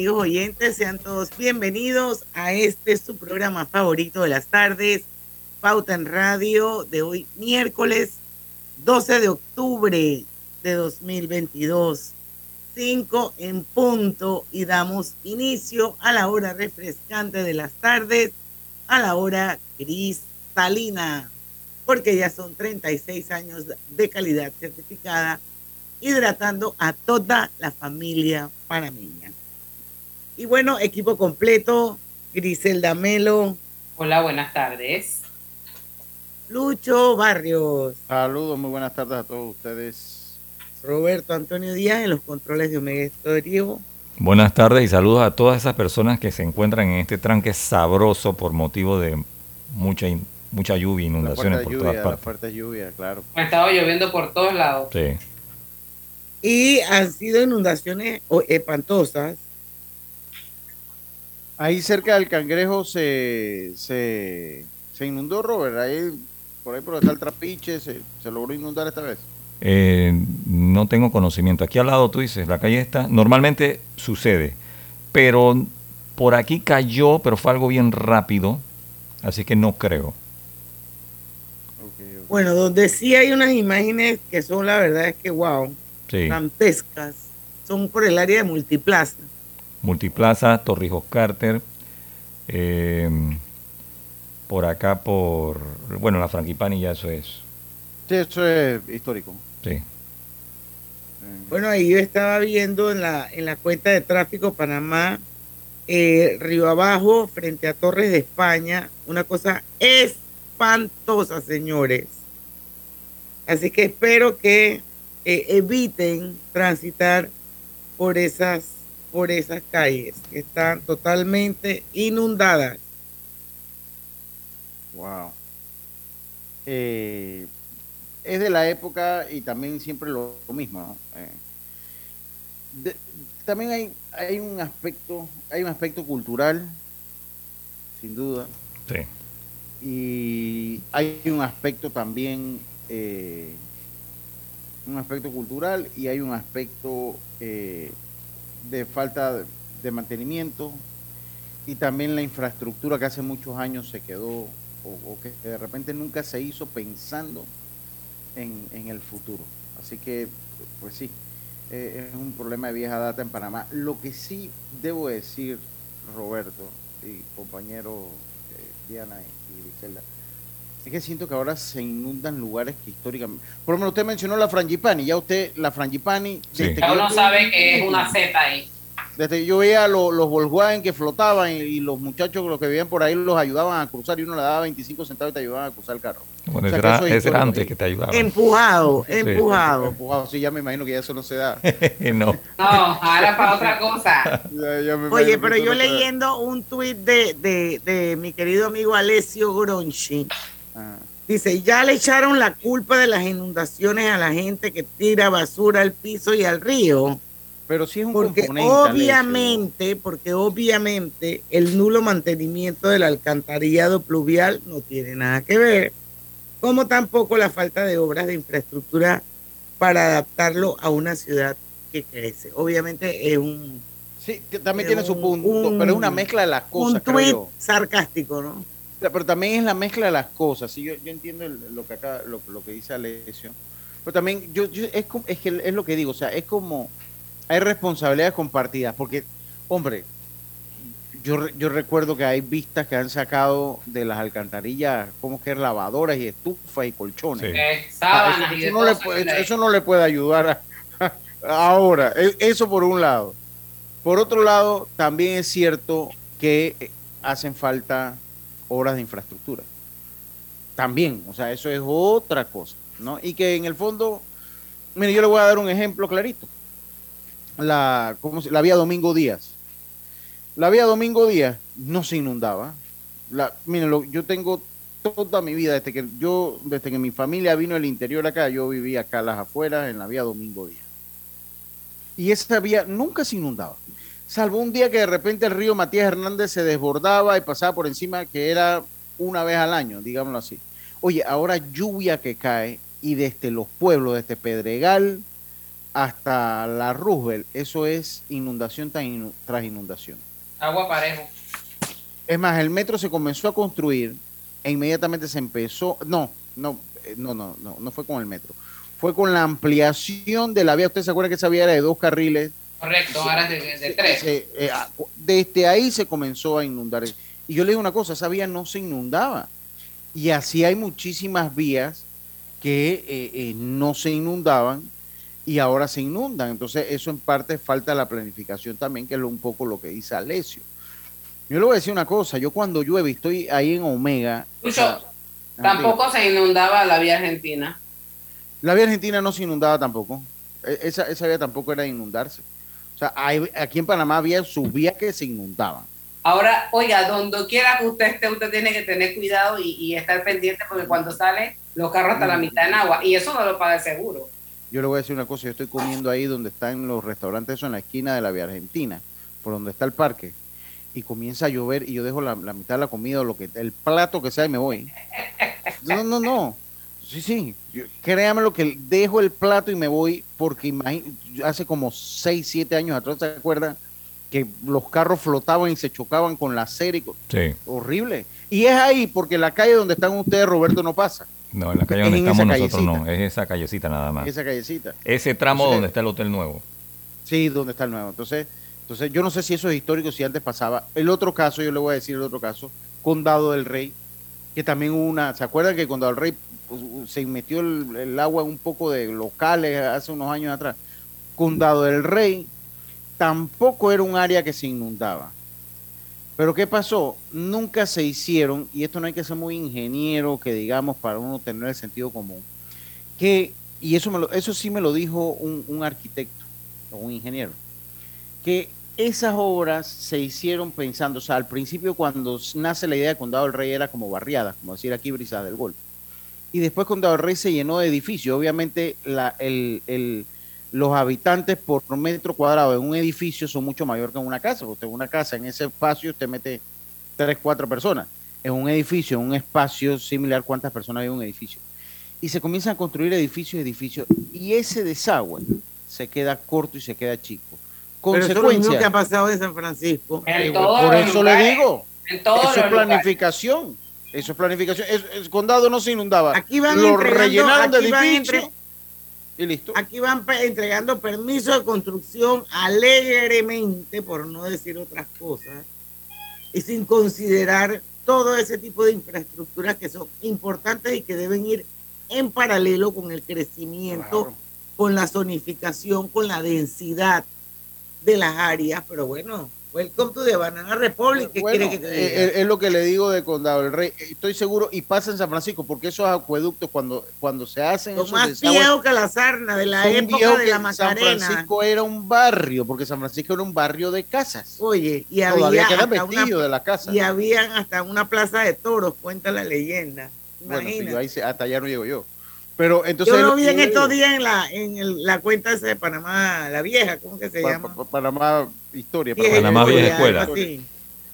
Amigos oyentes, sean todos bienvenidos a este su programa favorito de las tardes, Pauta en Radio, de hoy miércoles 12 de octubre de 2022, 5 en punto y damos inicio a la hora refrescante de las tardes, a la hora cristalina, porque ya son 36 años de calidad certificada hidratando a toda la familia panameña. Y bueno, equipo completo, Griselda Melo. Hola, buenas tardes. Lucho Barrios. Saludos, muy buenas tardes a todos ustedes. Roberto Antonio Díaz en los controles de Omega Estéreo. Buenas tardes y saludos a todas esas personas que se encuentran en este tranque sabroso por motivo de mucha mucha lluvia, inundaciones por todas partes. fuerte lluvia, claro. Ha estado lloviendo por todos lados. Sí. Y han sido inundaciones espantosas. Ahí cerca del cangrejo se, se, se inundó, Robert. Ahí, por ahí por está el trapiche, se, se logró inundar esta vez. Eh, no tengo conocimiento. Aquí al lado tú dices, la calle está, normalmente sucede, pero por aquí cayó, pero fue algo bien rápido, así que no creo. Bueno, donde sí hay unas imágenes que son la verdad es que wow, Sí. dantescas, son por el área de Multiplaza. Multiplaza, Torrijos Carter, eh, por acá por, bueno, la Franquipani ya eso es. Sí, eso es histórico. Sí. Bueno, ahí yo estaba viendo en la, en la cuenta de tráfico Panamá, eh, Río Abajo, frente a Torres de España, una cosa espantosa, señores. Así que espero que eh, eviten transitar por esas, por esas calles que están totalmente inundadas. Wow. Eh, es de la época y también siempre lo, lo mismo. ¿no? Eh, de- también hay, hay un aspecto, hay un aspecto cultural, sin duda, Sí. y hay un aspecto también, eh, un aspecto cultural y hay un aspecto eh, de falta de mantenimiento y también la infraestructura que hace muchos años se quedó o, que de repente nunca se hizo pensando en, en el futuro. Así que, pues sí, eh, es un problema de vieja data en Panamá. Lo que sí debo decir, Roberto y compañero eh, Diana y Griselda, es que siento que ahora se inundan lugares que históricamente... Por lo menos usted mencionó la Frangipani, ya usted, la Frangipani... Sí. Ya uno sabe que es una Z ahí. desde que yo veía lo- los Volkswagen que flotaban y, y los muchachos los que vivían por ahí los ayudaban a cruzar y uno le daba 25 centavos y te ayudaban a cruzar el carro. Bueno, O sea, era, eso es era antes que te ayudaba. Empujado, Sí. empujado. Empujado, sí, ya me imagino que ya eso no se da. no. No, ahora para otra cosa. Ya- ya me Oye, pero yo leyendo un tuit de, de, de mi querido amigo Alessio Gronchi. Dice, ya le echaron la culpa de las inundaciones a la gente que tira basura al piso y al río. Pero sí es un Porque obviamente, porque obviamente el nulo mantenimiento del alcantarillado pluvial no tiene nada que ver, como tampoco la falta de obras de infraestructura para adaptarlo a una ciudad que crece. Obviamente es un, Sí, también tiene su un- punto, un- pero es una mezcla de las cosas, un creo tuit yo. sarcástico, ¿no? Pero también es la mezcla de las cosas. ¿sí? Yo, yo entiendo el- lo que acá, lo, lo que dice Alessio. Pero también yo, yo- es, como- es que es lo que digo, o sea, es como hay responsabilidades compartidas, porque, hombre, yo, yo recuerdo que hay vistas que han sacado de las alcantarillas, como que lavadoras y estufas y colchones. Sí. Eh, Ah, sábanas eso, no le puede, eso no le puede ayudar a- ahora. e- Eso por un lado. Por otro lado, también es cierto que eh, hacen falta obras de infraestructura. También, o sea, eso es otra cosa, ¿no? Y que en el fondo, mire, yo le voy a dar un ejemplo clarito. La, ¿cómo se- la vía Domingo Díaz. La vía Domingo Díaz no se inundaba. La, miren, lo- yo tengo toda mi vida, desde que yo, desde que mi familia vino al interior acá, yo vivía acá a las afueras en la vía Domingo Díaz. Y esa vía nunca se inundaba. Salvo un día que de repente el río Matías Hernández se desbordaba y pasaba por encima, que era una vez al año, digámoslo así. Oye, ahora lluvia que cae y desde los pueblos, desde Pedregal hasta la Roosevelt, eso es inundación tras inu- tras inundación. Agua parejo. Es más, el metro se comenzó a construir e inmediatamente se empezó. No, no, eh, no, no, no, no fue con el metro. Fue con la ampliación de la vía. Usted se acuerda que esa vía era de dos carriles. Correcto, ahora es de, de- tres. Eh, ah, desde ahí se comenzó a inundar. Y yo le digo una cosa: esa vía no se inundaba. Y así hay muchísimas vías que eh, eh, no se inundaban y ahora se inundan. Entonces, eso en parte falta la planificación también, que es lo- un poco lo que dice Alessio. Yo le voy a decir una cosa, yo cuando llueve y estoy ahí en Omega. Lucho, o sea, Tampoco se inundaba la vía argentina. La vía argentina no se inundaba tampoco. E- Esa, esa vía tampoco era de inundarse. O sea, hay- aquí en Panamá había sus vías que se inundaban. Ahora, oiga, donde quiera que usted esté, usted tiene que tener cuidado y, y estar pendiente porque cuando sale los carros hasta la Mm. mitad en agua y eso no lo paga el seguro. Yo le voy a decir una cosa, yo estoy comiendo ahí donde están los restaurantes, eso en la esquina de la vía argentina, por donde está el parque, y comienza a llover y yo dejo la, la mitad de la comida o lo que el plato que sea y me voy. No, no, no. Sí, sí. Yo- créame lo que dejo el plato y me voy porque hace como 6, 7 años atrás, ¿se acuerdan? Que los carros flotaban y se chocaban con la acera y con- Sí. horrible. Y es ahí porque la calle donde están ustedes, Roberto, no pasa. No, en la calle donde estamos nosotros no, es esa callecita nada más. Esa callecita. Ese tramo Entonces- donde está el hotel nuevo. Sí, donde está el nuevo. Entonces, entonces yo no sé si eso es histórico, si antes pasaba. El otro caso, yo le voy a decir el otro caso, Condado del Rey, que también hubo una, ¿se acuerdan que Condado del Rey se metió el, agua en un poco de locales hace unos años atrás? Condado del Rey tampoco era un área que se inundaba. Pero ¿qué pasó? Nunca se hicieron, y esto no hay que ser muy ingeniero, que digamos, para uno tener el sentido común, que, y eso, eso sí me lo dijo un, arquitecto o un ingeniero, que esas obras se hicieron pensando, o sea, al principio cuando nace la idea de Condado del Rey era como barriada, como decir aquí Brisas del Golfo. Y después Condado Rey se llenó de edificios. Obviamente la, el, el- los habitantes por metro cuadrado en un edificio son mucho mayor que en una casa. porque en una casa, en ese espacio, usted mete tres, cuatro personas. En un edificio, en un espacio similar, ¿cuántas personas hay en un edificio? Y se comienzan a construir edificios, edificios, y ese desagüe se queda corto y se queda chico. Pero eso es lo mismo Consecuencia. que ha pasado en San Francisco. En por eso lugares, le digo, En todos eso es lugares. Eso es planificación. Es- el condado no se inundaba. Aquí van Lo rellenaron de edificios y listo. Aquí van entregando permisos de construcción alegremente, por no decir otras cosas, y sin considerar todo ese tipo de infraestructuras que son importantes y que deben ir en paralelo con el crecimiento, Claro. con la zonificación, con la densidad de las áreas. Pero bueno, welcome to the Banana Republic. ¿Qué Bueno, quiere que te eh, diga? eh, es lo que le digo de Condado del Rey. Estoy seguro, y pasa en San Francisco, porque esos acueductos, cuando, cuando se hacen Son esos más viejos que la sarna de la época de la San Macarena. Francisco era un barrio, porque San Francisco era un barrio de casas. Oye, y Todavía había hasta una de la casa. Y habían hasta una plaza de toros, cuenta la leyenda. Bueno, Imagínate. yo ahí se- hasta allá no llego yo. Pero entonces. yo lo vi en estos días en la en el- la cuenta de Panamá, la vieja, ¿cómo que se pa- llama? pa- Panamá Historia. Panamá Vieja Escuela, así.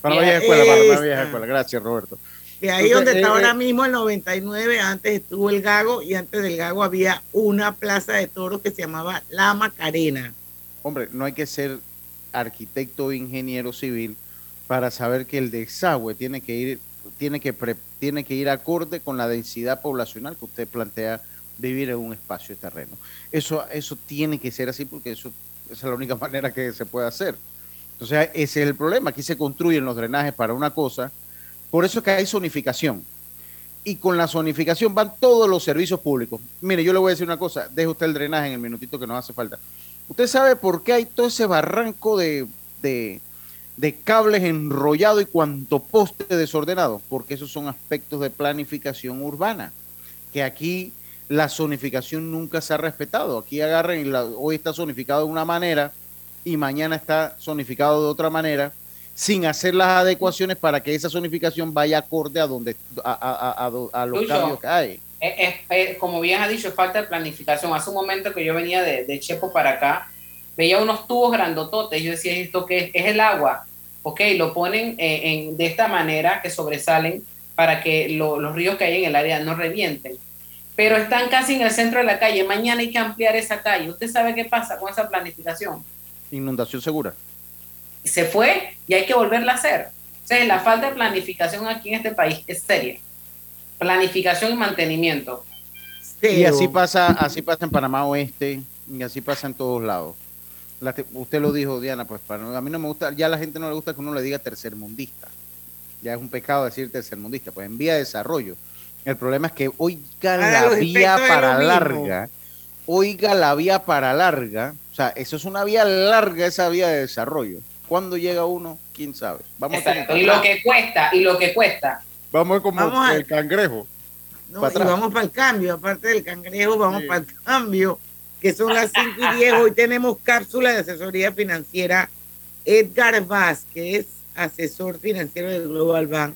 Panamá Vieja Escuela, Panamá Esta. Vieja Escuela. Gracias, Roberto. Que ahí Entonces, donde está eh, ahora eh, mismo el 99, antes estuvo el Gago y antes del Gago había una plaza de toros que se llamaba La Macarena. Hombre, no hay que ser arquitecto o ingeniero civil para saber que el desagüe tiene que ir tiene que, tiene que ir acorde con la densidad poblacional que usted plantea vivir en un espacio terreno. Eso, eso tiene que ser así porque eso, esa es la única manera que se puede hacer. Entonces, ese es el problema. Aquí se construyen los drenajes para una cosa. Por eso es que hay zonificación. Y con la zonificación van todos los servicios públicos. Mire, yo le voy a decir una cosa. Deje usted el drenaje en el minutito que nos hace falta. ¿Usted sabe por qué hay todo ese barranco de, de, de cables enrollados y cuanto poste desordenado? Porque esos son aspectos de planificación urbana. Que aquí la zonificación nunca se ha respetado. Aquí agarren, hoy está zonificado de una manera y mañana está zonificado de otra manera, sin hacer las adecuaciones para que esa zonificación vaya acorde a donde a, a, los cambios que hay. Es, como bien ha dicho, es falta de planificación. Hace un momento que yo venía de, Chepo para acá, veía unos tubos grandototes. Yo decía, ¿esto qué es? el agua. Ok, lo ponen eh, en, de esta manera que sobresalen para que los ríos que hay en el área no revienten pero están casi en el centro de la calle. Mañana hay que ampliar esa calle. ¿Usted sabe qué pasa con esa planificación? Inundación segura. Se fue y hay que volverla a hacer. O sea, la falta de planificación aquí en este país es seria. Planificación y mantenimiento. Y así pasa, así pasa en Panamá Oeste y así pasa en todos lados. usted lo dijo, Diana, pues para, a mí no me gusta, ya a la gente no le gusta que uno le diga tercermundista. Ya es un pecado decir tercermundista, pues en vía de desarrollo el problema es que oiga la vía para larga, oiga la vía para larga, o sea, eso es una vía larga, esa vía de desarrollo. ¿Cuándo llega uno? ¿Quién sabe? Vamos y lo que cuesta, y lo que cuesta. Vamos como el cangrejo. No, y vamos para el cambio, aparte del cangrejo, vamos para el cambio, que son las 5 y 10. Hoy tenemos cápsula de asesoría financiera. Edgar Vázquez, asesor financiero del Global Bank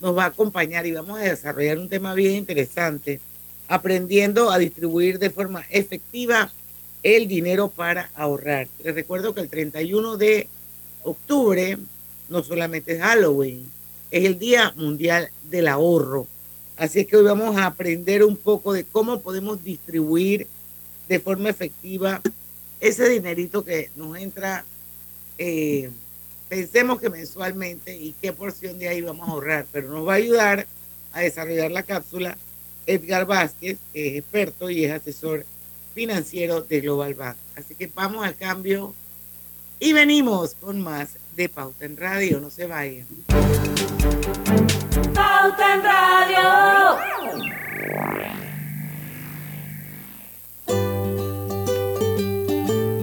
nos va a acompañar y vamos a desarrollar un tema bien interesante, aprendiendo a distribuir de forma efectiva el dinero para ahorrar. Les recuerdo que el 31 de octubre no solamente es Halloween, es el Día Mundial del Ahorro. Así es que hoy vamos a aprender un poco de cómo podemos distribuir de forma efectiva ese dinerito que nos entra eh, pensemos que mensualmente y qué porción de ahí vamos a ahorrar, pero nos va a ayudar a desarrollar la cápsula Edgar Vázquez, que es experto y es asesor financiero de Global Bank. Así que vamos al cambio y venimos con más de Pauta en Radio. No se vayan. Pauta en Radio.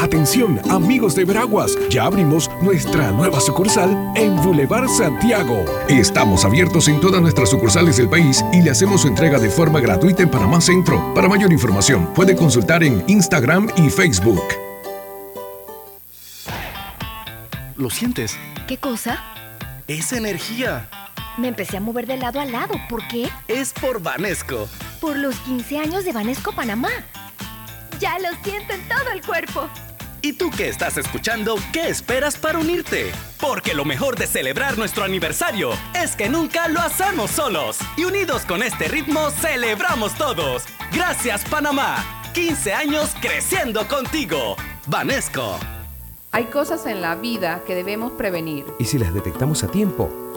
Atención, amigos de Veraguas, ya abrimos nuestra nueva sucursal en Boulevard Santiago. Estamos abiertos en todas nuestras sucursales del país y le hacemos su entrega de forma gratuita en Panamá Centro. Para mayor información, puede consultar en Instagram y Facebook. ¿Lo sientes? ¿Qué cosa? Es energía. Me empecé a mover de lado a lado. ¿Por qué? Es por Vanesco. Por los 15 años de Vanesco Panamá. Ya lo siento en todo el cuerpo. ¿Y tú que estás escuchando, qué esperas para unirte? Porque lo mejor de celebrar nuestro aniversario es que nunca lo hacemos solos. Y unidos con este ritmo, celebramos todos. Gracias Panamá. 15 años creciendo contigo. Vanesco. Hay cosas en la vida que debemos prevenir. Y si las detectamos a tiempo,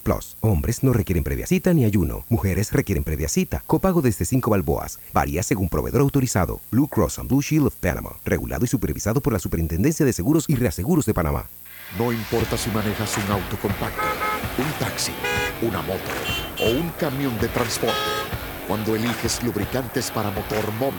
Plus. Hombres no requieren previa cita ni ayuno. Mujeres requieren previa cita. Copago desde 5 balboas. Varía según proveedor autorizado. Blue Cross and Blue Shield of Panama. Regulado y supervisado por la Superintendencia de Seguros y Reaseguros de Panamá. No importa si manejas un auto compacto, un taxi, una moto o un camión de transporte. Cuando eliges lubricantes para motor móvil,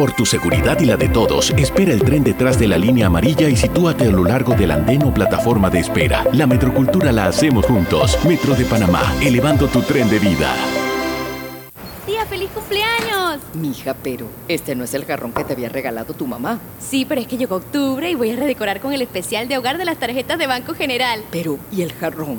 Por tu seguridad y la de todos, espera el tren detrás de la línea amarilla y sitúate a lo largo del andén o plataforma de espera. La metrocultura la hacemos juntos. Metro de Panamá, elevando tu tren de vida. Tía, feliz cumpleaños. Mija, pero este no es el jarrón que te había regalado tu mamá. Sí, pero es que llegó octubre y voy a redecorar con el especial de hogar de las tarjetas de Banco General. Pero, ¿y el jarrón?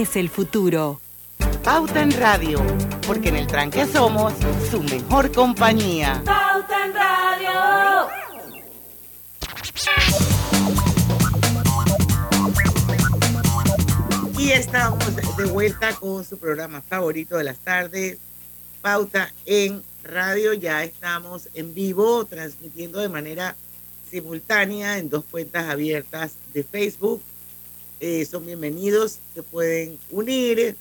el futuro. Pauta en Radio, porque en el tranque somos su mejor compañía. Pauta en Radio. Y estamos de vuelta con su programa favorito de las tardes, Pauta en Radio. Ya estamos en vivo, transmitiendo de manera simultánea en dos cuentas abiertas de Facebook. Eh, son bienvenidos, se pueden unir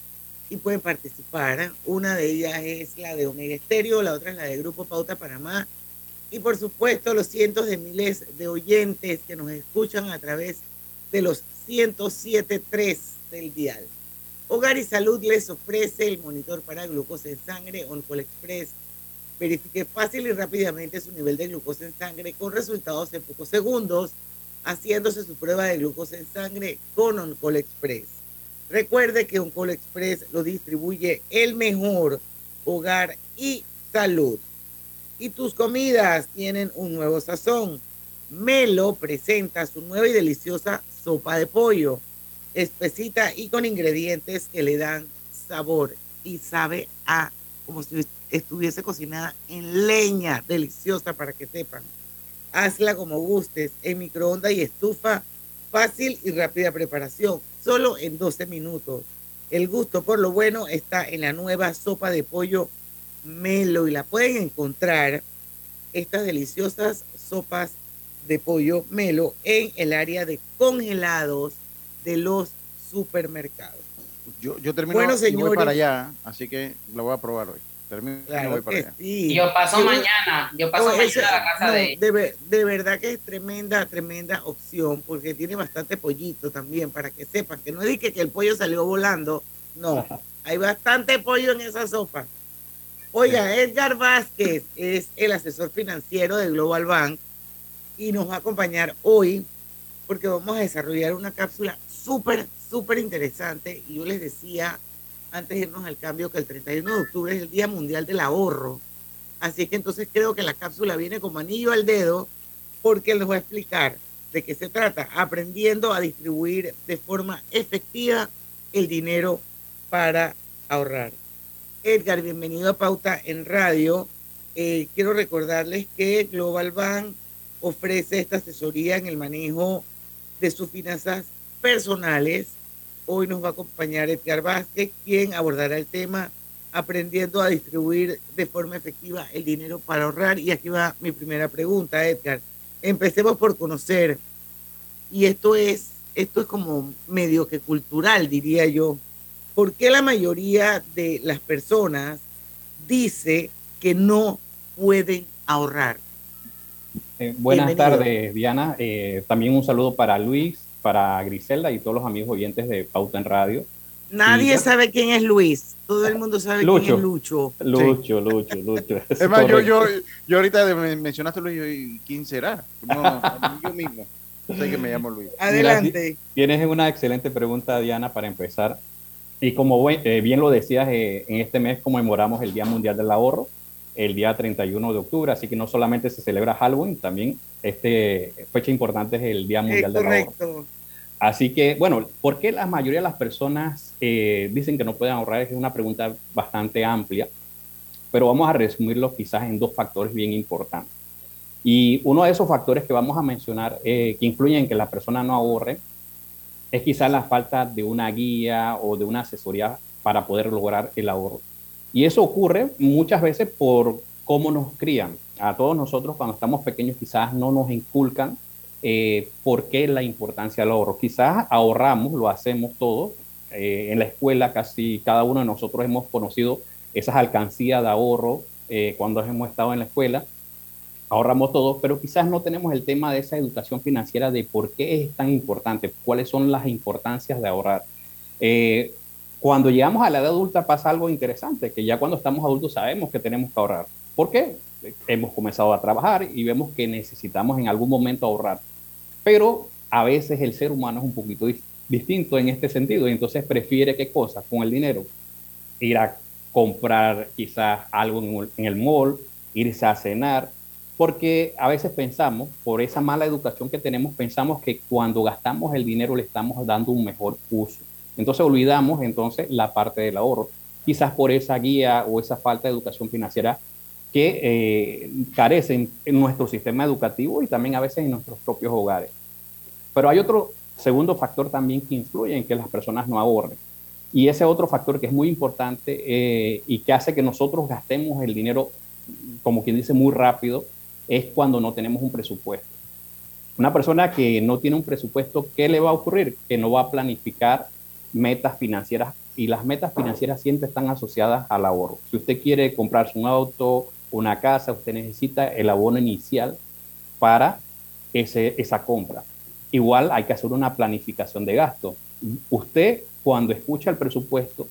y pueden participar. Una de ellas es la de Omega Estéreo, la otra es la de Grupo Pauta Panamá. Y por supuesto, los cientos de miles de oyentes que nos escuchan a través de los 107.3 del dial. Hogar y Salud les ofrece el monitor para glucosa en sangre Oncol Express. Verifique fácil y rápidamente su nivel de glucosa en sangre con resultados en pocos segundos, haciéndose su prueba de glucosa en sangre con Oncol Express. Recuerde que Oncol Express lo distribuye el mejor hogar y salud. Y tus comidas tienen un nuevo sazón. Melo presenta su nueva y deliciosa sopa de pollo, espesita y con ingredientes que le dan sabor y sabe a como si estuviese cocinada en leña, deliciosa para que sepan. Hazla como gustes, en microondas y estufa, fácil y rápida preparación, solo en 12 minutos. El gusto por lo bueno está en la nueva sopa de pollo Melo y la pueden encontrar, estas deliciosas sopas de pollo Melo, en el área de congelados de los supermercados. Yo, yo termino Bueno, y voy señores. para allá, así que lo voy a probar hoy. Termino y Claro voy para que allá. sí. Yo paso Yo- mañana, yo paso No, mañana ese- a la casa no, de de, de verdad que es tremenda, tremenda opción, porque tiene bastante pollito también, para que sepan, que no dije que el pollo salió volando, no, hay bastante pollo en esa sopa. Oiga, Edgar Vázquez es el asesor financiero de Global Bank y nos va a acompañar hoy porque vamos a desarrollar una cápsula súper, súper interesante. Y yo les decía antes de irnos al cambio que el 31 de octubre es el Día Mundial del Ahorro. Así que entonces creo que la cápsula viene como anillo al dedo porque les voy a explicar de qué se trata, aprendiendo a distribuir de forma efectiva el dinero para ahorrar. Edgar, bienvenido a Pauta en Radio. Eh, quiero recordarles que Global Bank ofrece esta asesoría en el manejo de sus finanzas personales. Hoy nos va a acompañar Edgar Vázquez, quien abordará el tema aprendiendo a distribuir de forma efectiva el dinero para ahorrar. Y aquí va mi primera pregunta, Edgar. Empecemos por conocer, y esto es, esto es como medio que cultural, diría yo. ¿Por qué la mayoría de las personas dice que no pueden ahorrar? Eh, buenas Bienvenido. tardes, Diana. Eh, también un saludo para Luis, para Griselda y todos los amigos oyentes de Pauta en Radio. Nadie sabe quién es Luis. Todo el mundo sabe quién es Lucho. Lucho, Lucho, Lucho. Es más, yo, yo, yo ahorita mencionaste Luis, yo, ¿y ¿quién será? No, yo mismo. Sé que me llamo Luis. Mira, ti- tienes una excelente pregunta, Diana, para empezar. Y como eh, bien lo decías, eh, en este mes conmemoramos el Día Mundial del Ahorro, el día 31 de octubre, así que no solamente se celebra Halloween, también este fecha importante es el Día Mundial del Ahorro. Así que, bueno, ¿por qué la mayoría de las personas eh, dicen que no pueden ahorrar? Es una pregunta bastante amplia, pero vamos a resumirlo quizás en dos factores bien importantes. Y uno de esos factores que vamos a mencionar eh, que influyen en que la persona no ahorre es quizás la falta de una guía o de una asesoría para poder lograr el ahorro. Y eso ocurre muchas veces por cómo nos crían. A todos nosotros cuando estamos pequeños quizás no nos inculcan eh, por qué la importancia del ahorro. Quizás ahorramos, lo hacemos todos. Eh, en la escuela casi cada uno de nosotros hemos conocido esas alcancías de ahorro eh, cuando hemos estado en la escuela. Ahorramos todos, pero quizás no tenemos el tema de esa educación financiera de por qué es tan importante, cuáles son las importancias de ahorrar. Eh, cuando llegamos a la edad adulta pasa algo interesante, que ya cuando estamos adultos sabemos que tenemos que ahorrar. ¿Por qué? Hemos comenzado a trabajar y vemos que necesitamos en algún momento ahorrar. Pero a veces el ser humano es un poquito dis- distinto en este sentido y entonces prefiere qué cosa con el dinero. Ir a comprar quizás algo en el mall, irse a cenar, porque a veces pensamos, por esa mala educación que tenemos, pensamos que cuando gastamos el dinero le estamos dando un mejor uso. Entonces olvidamos entonces la parte del ahorro, quizás por esa guía o esa falta de educación financiera que eh, carecen en nuestro sistema educativo y también a veces en nuestros propios hogares. Pero hay otro segundo factor también que influye en que las personas no ahorren. Y ese otro factor que es muy importante eh, y que hace que nosotros gastemos el dinero, como quien dice, muy rápido, es cuando no tenemos un presupuesto. Una persona que no tiene un presupuesto, ¿qué le va a ocurrir? Que no va a planificar metas financieras y las metas financieras siempre están asociadas al ahorro. Si usted quiere comprarse un auto, una casa, usted necesita el abono inicial para ese, esa compra. Igual hay que hacer una planificación de gasto. Usted cuando escucha el presupuesto,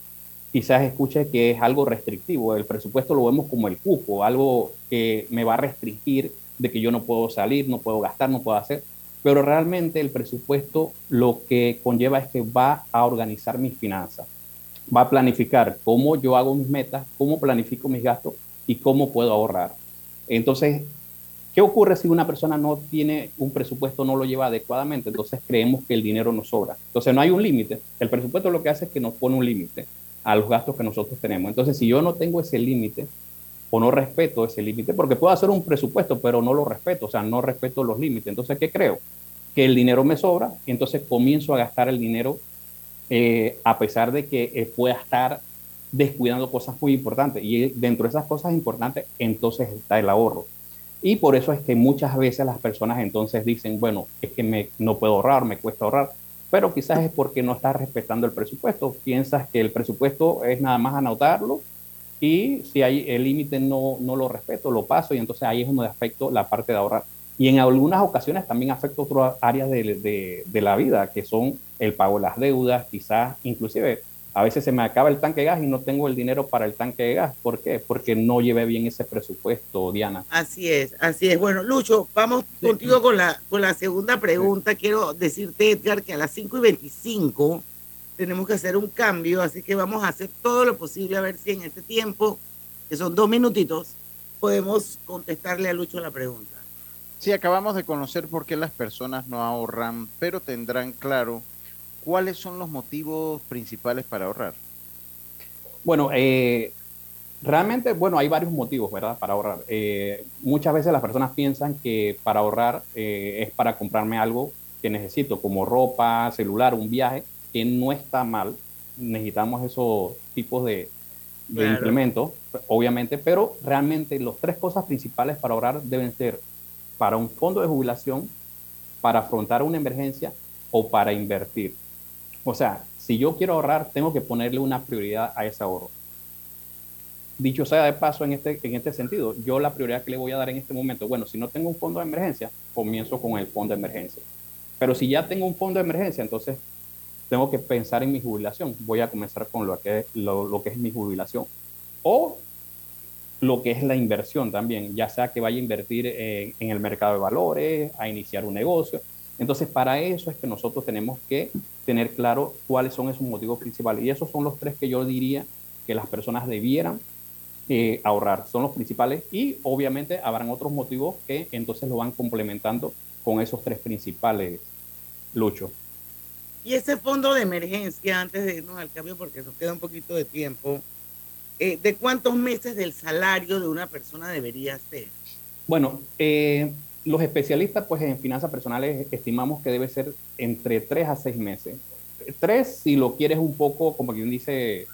quizás escuche que es algo restrictivo. El presupuesto lo vemos como el cupo, algo que me va a restringir de que yo no puedo salir, no puedo gastar, no puedo hacer. Pero realmente el presupuesto lo que conlleva es que va a organizar mis finanzas, va a planificar cómo yo hago mis metas, cómo planifico mis gastos y cómo puedo ahorrar. Entonces, ¿qué ocurre si una persona no tiene un presupuesto, no lo lleva adecuadamente? Entonces creemos que el dinero nos sobra. Entonces no hay un límite. El presupuesto lo que hace es que nos pone un límite a los gastos que nosotros tenemos. Entonces, si yo no tengo ese límite o no respeto ese límite, porque puedo hacer un presupuesto, pero no lo respeto, o sea, no respeto los límites. Entonces, ¿qué creo? Que el dinero me sobra entonces comienzo a gastar el dinero eh, a pesar de que eh, pueda estar descuidando cosas muy importantes. Y eh, dentro de esas cosas importantes, entonces está el ahorro. Y por eso es que muchas veces las personas entonces dicen, bueno, es que me, no puedo ahorrar, me cuesta ahorrar, pero quizás es porque no estás respetando el presupuesto. Piensas que el presupuesto es nada más anotarlo y si hay el límite no, no lo respeto, lo paso y entonces ahí es donde afecto la parte de ahorrar. Y en algunas ocasiones también afecta otras áreas de, de, de la vida, que son el pago de las deudas, quizás inclusive a veces se me acaba el tanque de gas y no tengo el dinero para el tanque de gas. ¿Por qué? Porque no llevé bien ese presupuesto, Diana. Así es, así es. Bueno, Lucho, vamos contigo con la, con la segunda pregunta. Quiero decirte, Edgar, que a las 5 y 25 tenemos que hacer un cambio, así que vamos a hacer todo lo posible a ver si en este tiempo, que son dos minutitos, podemos contestarle a Lucho la pregunta. Sí, acabamos de conocer por qué las personas no ahorran, pero tendrán claro cuáles son los motivos principales para ahorrar. Bueno, eh, realmente, bueno, hay varios motivos, ¿verdad? Para ahorrar. Eh, muchas veces las personas piensan que para ahorrar eh, es para comprarme algo que necesito, como ropa, celular, un viaje, que no está mal. Necesitamos esos tipos de, de Claro. implementos, obviamente, pero realmente las tres cosas principales para ahorrar deben ser para un fondo de jubilación, para afrontar una emergencia o para invertir. O sea, si yo quiero ahorrar, tengo que ponerle una prioridad a ese ahorro. Dicho sea de paso en este, en este sentido, yo la prioridad que le voy a dar en este momento, bueno, si no tengo un fondo de emergencia, comienzo con el fondo de emergencia. Pero si ya tengo un fondo de emergencia, entonces tengo que pensar en mi jubilación. Voy a comenzar con lo que, lo, lo que es mi jubilación. O lo que es la inversión también, ya sea que vaya a invertir en, en el mercado de valores, a iniciar un negocio. Entonces, para eso es que nosotros tenemos que tener claro cuáles son esos motivos principales. Y esos son los tres que yo diría que las personas debieran eh, ahorrar. Son los principales y obviamente habrán otros motivos que entonces lo van complementando con esos tres principales, Lucho. Y ese fondo de emergencia, antes de irnos al cambio, porque nos queda un poquito de tiempo, eh, ¿de cuántos meses del salario de una persona debería ser? Bueno, eh, los especialistas pues en finanzas personales estimamos que debe ser entre tres a seis meses. Tres si lo quieres un poco, como quien dice,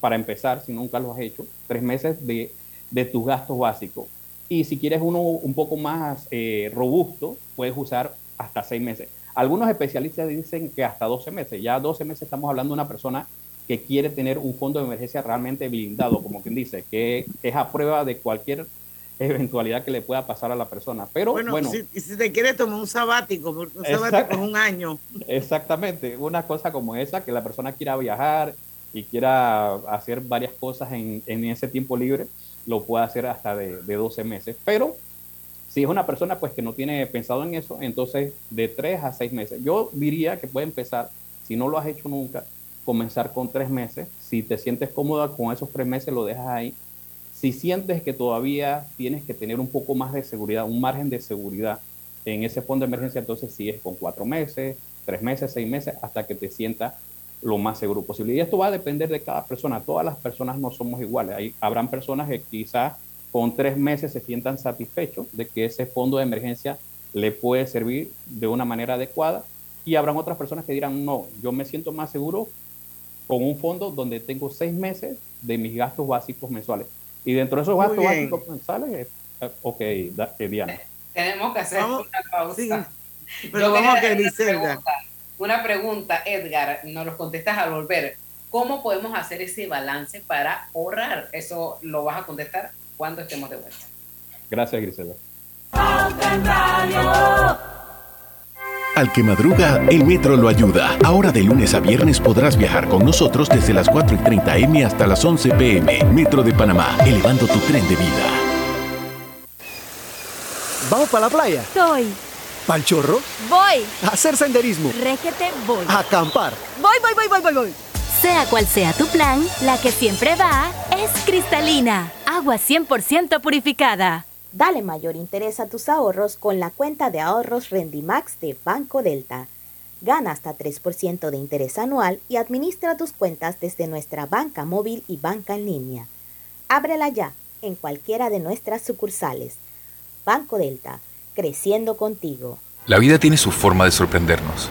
para empezar, si nunca lo has hecho, tres meses de, de tus gastos básicos. Y si quieres uno un poco más eh, robusto, puedes usar hasta seis meses. Algunos especialistas dicen que hasta 12 meses. Ya 12 meses estamos hablando de una persona que quiere tener un fondo de emergencia realmente blindado, como quien dice, que es a prueba de cualquier eventualidad que le pueda pasar a la persona. Pero bueno, bueno si, si, te quieres tomar un sabático, porque un sabático es un año. Exactamente, una cosa como esa, que la persona quiera viajar y quiera hacer varias cosas en, en ese tiempo libre, lo puede hacer hasta de, de 12 meses. Pero si es una persona pues que no tiene pensado en eso, entonces de 3 a 6 meses. Yo diría que puede empezar, si no lo has hecho nunca, comenzar con 3 meses. Si te sientes cómoda con esos 3 meses, lo dejas ahí si sientes que todavía tienes que tener un poco más de seguridad, un margen de seguridad en ese fondo de emergencia, entonces sí es con cuatro meses, tres meses, seis meses, hasta que te sienta lo más seguro posible. Y esto va a depender de cada persona. Todas las personas no somos iguales. Hay, habrán personas que quizás con tres meses se sientan satisfechos de que ese fondo de emergencia le puede servir de una manera adecuada. Y habrán otras personas que dirán, no, yo me siento más seguro con un fondo donde tengo seis meses de mis gastos básicos mensuales. Y dentro de esos gastos básicos mensuales, eh, ok, da, eh, Diana. Tenemos que hacer Vamos, una pausa. sí, pero vamos que hacer una pregunta, una pregunta, Edgar, nos lo contestas al volver. ¿Cómo podemos hacer ese balance para ahorrar? Eso lo vas a contestar cuando estemos de vuelta. Gracias, Griselda. Al que madruga, el metro lo ayuda. Ahora de lunes a viernes podrás viajar con nosotros desde las 4 y 30 M hasta las 11 PM. Metro de Panamá, elevando tu tren de vida. ¿Vamos para la playa? Soy. ¿Pal chorro? Voy. ¿A hacer senderismo? Régete, voy. ¿A acampar? Voy, voy, voy, voy, voy, voy. Sea cual sea tu plan, la que siempre va es cristalina, agua 100% purificada. Dale mayor interés a tus ahorros con la cuenta de ahorros Rendimax de Banco Delta. Gana hasta 3% de interés anual y administra tus cuentas desde nuestra banca móvil y banca en línea. Ábrela ya en cualquiera de nuestras sucursales. Banco Delta, creciendo contigo. La vida tiene su forma de sorprendernos,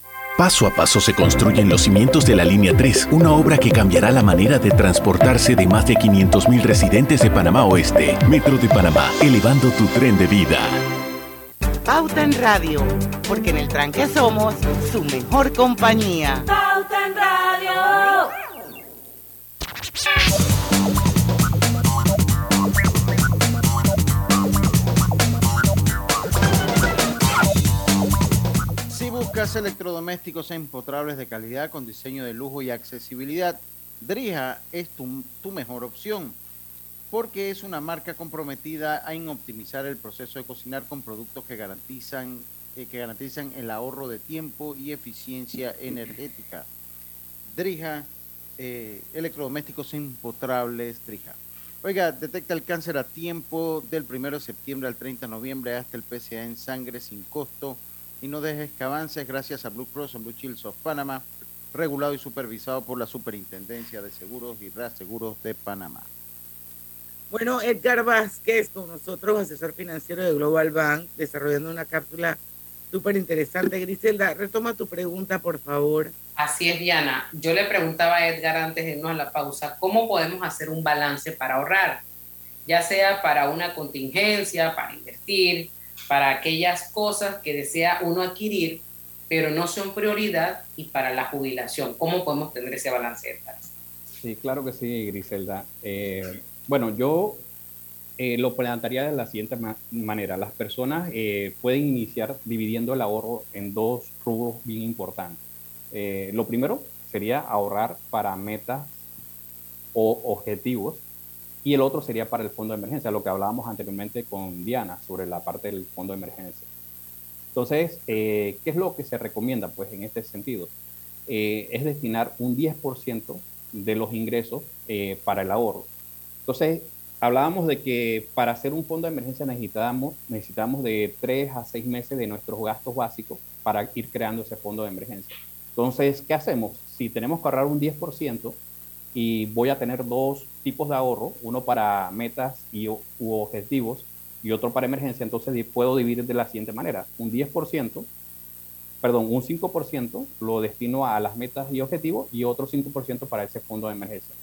Paso a paso se construyen los cimientos de la Línea 3, una obra que cambiará la manera de transportarse de más de 500.000 residentes de Panamá Oeste. Metro de Panamá, elevando tu tren de vida. Pauta en Radio, porque en el tranque somos su mejor compañía. Pauta en Radio. Buscas electrodomésticos empotrables de calidad con diseño de lujo y accesibilidad, Drija es tu, tu mejor opción porque es una marca comprometida en optimizar el proceso de cocinar con productos que garantizan, eh, que garantizan el ahorro de tiempo y eficiencia energética. Drija, eh, electrodomésticos empotrables, Drija. Oiga, detecta el cáncer a tiempo del 1 de septiembre al 30 de noviembre hasta el PCA en sangre sin costo y no dejes que avances gracias a Blue Cross and Blue Shields of Panama, regulado y supervisado por la Superintendencia de Seguros y Reaseguros de Panamá. Bueno, Edgar Vázquez con nosotros, asesor financiero de Global Bank, desarrollando una cápsula súper interesante. Griselda, retoma tu pregunta, por favor. Así es, Diana. Yo le preguntaba a Edgar antes de irnos a la pausa, ¿cómo podemos hacer un balance para ahorrar? Ya sea para una contingencia, para invertir, para aquellas cosas que desea uno adquirir, pero no son prioridad y para la jubilación. ¿Cómo podemos tener ese balance, Edgar? Sí, claro que sí, Griselda. Eh, bueno, yo eh, lo plantearía de la siguiente ma manera. Las personas eh, pueden iniciar dividiendo el ahorro en dos rubros bien importantes. Lo primero sería ahorrar para metas o objetivos y el otro sería para el fondo de emergencia, lo que hablábamos anteriormente con Diana sobre la parte del fondo de emergencia. Entonces, ¿qué es lo que se recomienda? Pues en este sentido, es destinar un 10% de los ingresos para el ahorro. Entonces, hablábamos de que para hacer un fondo de emergencia necesitábamos, necesitamos de tres a seis meses de nuestros gastos básicos para ir creando ese fondo de emergencia. Entonces, ¿qué hacemos? Si tenemos que ahorrar un 10% y voy a tener dos tipos de ahorro, uno para metas y, u objetivos y otro para emergencia, entonces puedo dividir de la siguiente manera. Un 10%, perdón, un 5% lo destino a las metas y objetivos y otro 5% para ese fondo de emergencia.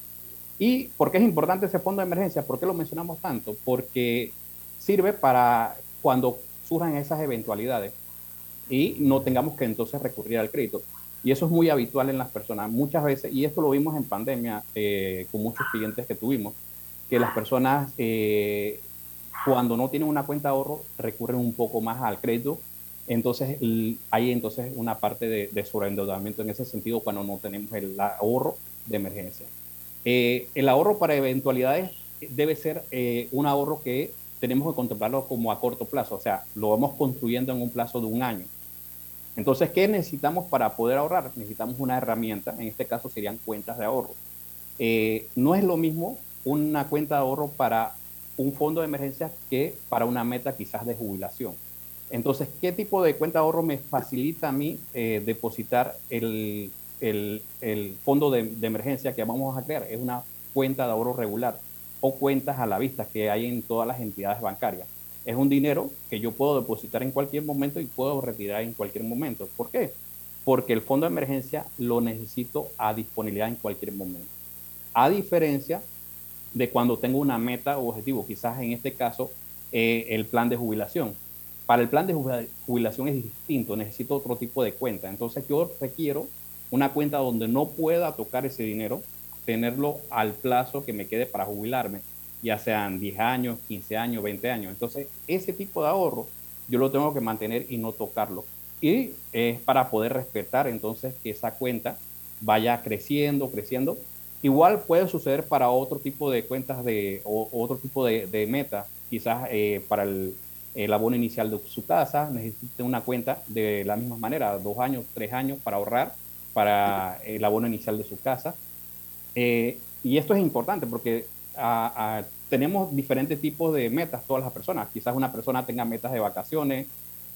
¿Y por qué es importante ese fondo de emergencia? ¿Por qué lo mencionamos tanto? Porque sirve para cuando surjan esas eventualidades y no tengamos que entonces recurrir al crédito. Y eso es muy habitual en las personas. Muchas veces, y esto lo vimos en pandemia eh, con muchos clientes que tuvimos, que las personas eh, cuando no tienen una cuenta de ahorro recurren un poco más al crédito. Entonces hay entonces una parte de, de sobreendeudamiento en ese sentido cuando no tenemos el ahorro de emergencia. Eh, el ahorro para eventualidades debe ser eh, un ahorro que tenemos que contemplarlo como a corto plazo, o sea, lo vamos construyendo en un plazo de un año. Entonces, ¿qué necesitamos para poder ahorrar? Necesitamos una herramienta, en este caso serían cuentas de ahorro. Eh, no es lo mismo una cuenta de ahorro para un fondo de emergencia que para una meta quizás de jubilación. Entonces, ¿qué tipo de cuenta de ahorro me facilita a mí depositar el el, el fondo de, de, emergencia que vamos a crear es una cuenta de ahorro regular o cuentas a la vista que hay en todas las entidades bancarias. Es un dinero que yo puedo depositar en cualquier momento y puedo retirar en cualquier momento. ¿Por qué? Porque el fondo de emergencia lo necesito a disponibilidad en cualquier momento. A diferencia de cuando tengo una meta o objetivo, quizás en este caso eh, el plan de jubilación. Para el plan de jubilación es distinto, necesito otro tipo de cuenta. Entonces yo requiero una cuenta donde no pueda tocar ese dinero, tenerlo al plazo que me quede para jubilarme, ya sean 10 años, 15 años, 20 años. Entonces, ese tipo de ahorro yo lo tengo que mantener y no tocarlo. Y es para poder respetar entonces que esa cuenta vaya creciendo, creciendo. Igual puede suceder para otro tipo de cuentas de, o, otro tipo de, de metas, quizás eh, para el, el abono inicial de su casa, necesite una cuenta de la misma manera, dos años, tres años para ahorrar para el abono inicial de su casa. Eh, y esto es importante porque tenemos diferentes tipos de metas todas las personas. Quizás una persona tenga metas de vacaciones,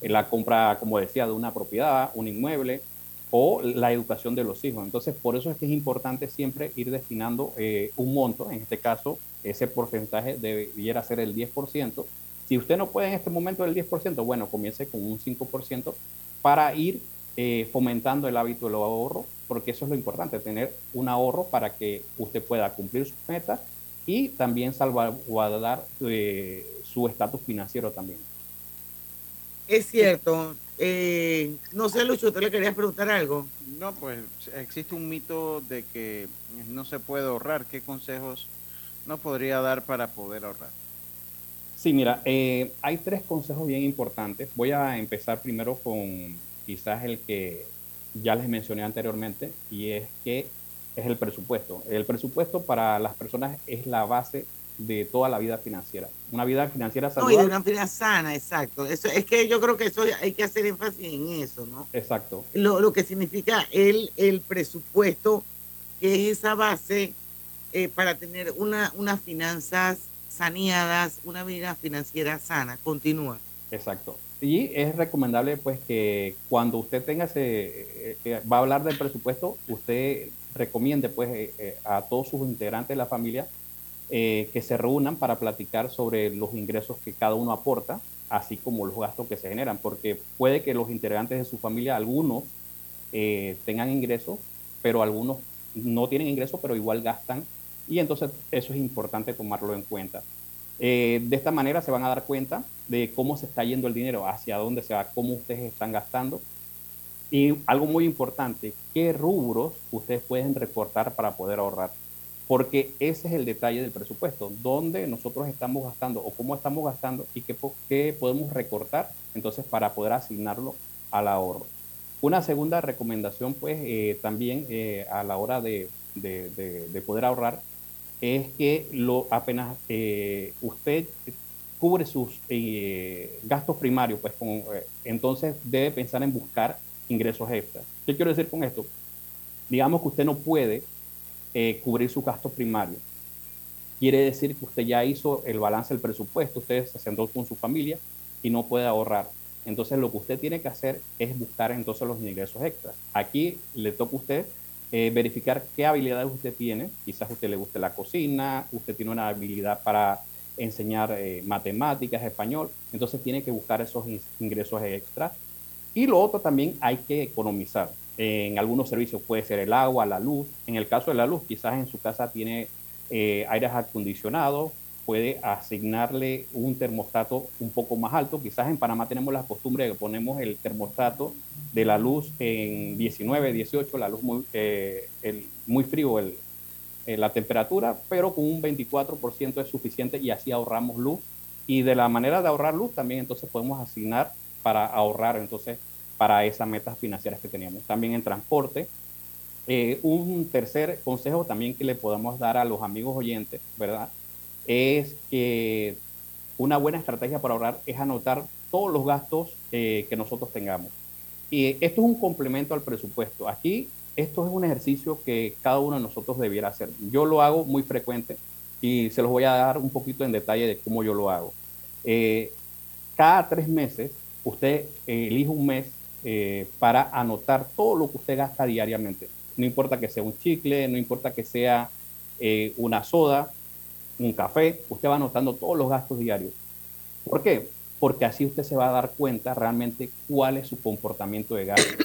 eh, la compra, como decía, de una propiedad, un inmueble, o la educación de los hijos. Entonces, por eso es que es importante siempre ir destinando eh, un monto, en este caso, ese porcentaje debiera ser el 10%. Si usted no puede en este momento el 10%, bueno, comience con un 5% para ir eh, fomentando el hábito del ahorro, porque eso es lo importante, tener un ahorro para que usted pueda cumplir sus metas y también salvaguardar eh, su estatus financiero también. Es cierto. Eh, no sé, Lucho, ¿tú le querías preguntar algo? No, pues existe un mito de que no se puede ahorrar. ¿Qué consejos nos podría dar para poder ahorrar? Sí, mira, eh, hay tres consejos bien importantes. Voy a empezar primero con quizás el que ya les mencioné anteriormente y es que es el presupuesto. El presupuesto para las personas es la base de toda la vida financiera. Una vida financiera saludable. No, y de una vida sana, exacto. Eso, es que yo creo que eso hay que hacer énfasis en eso, ¿no? Exacto. Lo, lo que significa el, el presupuesto, que es esa base eh, para tener una, unas finanzas saneadas, una vida financiera sana. Continúa. Exacto. Y es recomendable pues que cuando usted tenga ese, eh, eh, va a hablar del presupuesto, usted recomiende pues a todos sus integrantes de la familia eh, que se reúnan para platicar sobre los ingresos que cada uno aporta, así como los gastos que se generan, porque puede que los integrantes de su familia, algunos eh, tengan ingresos, pero algunos no tienen ingresos, pero igual gastan, y entonces eso es importante tomarlo en cuenta. Eh, de esta manera se van a dar cuenta de cómo se está yendo el dinero, hacia dónde se va, cómo ustedes están gastando. Y algo muy importante, qué rubros ustedes pueden reportar para poder ahorrar porque ese es el detalle del presupuesto, dónde nosotros estamos gastando o cómo estamos gastando y qué, qué podemos recortar entonces para poder asignarlo al ahorro. Una segunda recomendación, pues eh, también eh, a la hora de, de, de, poder ahorrar, es que lo, apenas eh, usted cubre sus gastos primarios, pues entonces debe pensar en buscar ingresos extras. ¿Qué quiero decir con esto? Digamos que usted no puede eh, cubrir su gasto primario. Quiere decir que usted ya hizo el balance del presupuesto, usted se sentó con su familia y no puede ahorrar. Entonces lo que usted tiene que hacer es buscar entonces los ingresos extras. Aquí le toca a usted eh, verificar qué habilidades usted tiene. Quizás usted le guste la cocina, usted tiene una habilidad para enseñar eh, matemáticas, español. Entonces tiene que buscar esos ingresos extras. Y lo otro también hay que economizar en algunos servicios puede ser el agua, la luz. En el caso de la luz, quizás en su casa tiene eh, aires acondicionados, puede asignarle un termostato un poco más alto. Quizás en Panamá tenemos la costumbre de que ponemos el termostato de la luz en 19, 18, la luz muy, eh, el, muy frío, el, eh, la temperatura, pero con un 24% es suficiente y así ahorramos luz. Y de la manera de ahorrar luz también entonces podemos asignar para ahorrar entonces para esas metas financieras que teníamos. También en transporte. Eh, un tercer consejo también que le podemos dar a los amigos oyentes, ¿verdad? Es que una buena estrategia para ahorrar es anotar todos los gastos eh, que nosotros tengamos. Y esto es un complemento al presupuesto. Aquí esto es un ejercicio que cada uno de nosotros debiera hacer. Yo lo hago muy frecuente y se los voy a dar un poquito en detalle de cómo yo lo hago. Eh, cada tres meses, usted elige un mes eh, para anotar todo lo que usted gasta diariamente. No importa que sea un chicle, no importa que sea eh, una soda, un café, usted va anotando todos los gastos diarios. ¿Por qué? Porque así usted se va a dar cuenta realmente cuál es su comportamiento de gasto.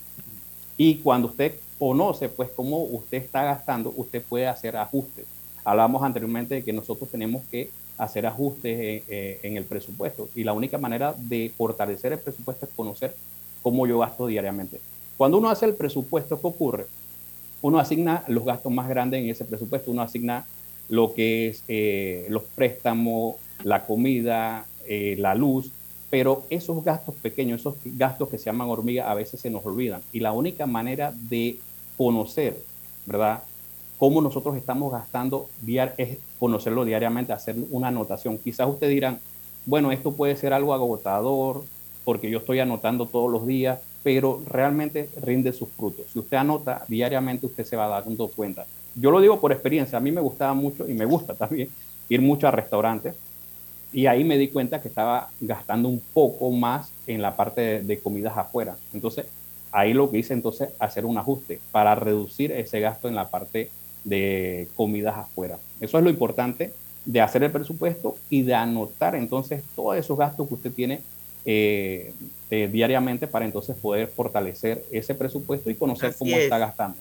Y cuando usted conoce pues cómo usted está gastando, usted puede hacer ajustes. Hablamos anteriormente de que nosotros tenemos que hacer ajustes eh, en el presupuesto y la única manera de fortalecer el presupuesto es conocer cómo yo gasto diariamente. Cuando uno hace el presupuesto, ¿qué ocurre? Uno asigna los gastos más grandes en ese presupuesto, uno asigna lo que es eh, los préstamos, la comida, eh, la luz, pero esos gastos pequeños, esos gastos que se llaman hormiga, a veces se nos olvidan. Y la única manera de conocer, ¿verdad? Cómo nosotros estamos gastando es conocerlo diariamente, hacer una anotación. Quizás ustedes dirán, bueno, esto puede ser algo agotador, porque yo estoy anotando todos los días, pero realmente rinde sus frutos. Si usted anota diariamente, usted se va dando cuenta. Yo lo digo por experiencia, a mí me gustaba mucho y me gusta también ir mucho a restaurantes y ahí me di cuenta que estaba gastando un poco más en la parte de, comidas afuera. Entonces, ahí lo que hice entonces hacer un ajuste para reducir ese gasto en la parte de comidas afuera. Eso es lo importante de hacer el presupuesto y de anotar entonces todos esos gastos que usted tiene eh, eh, diariamente para entonces poder fortalecer ese presupuesto y conocer cómo está gastando.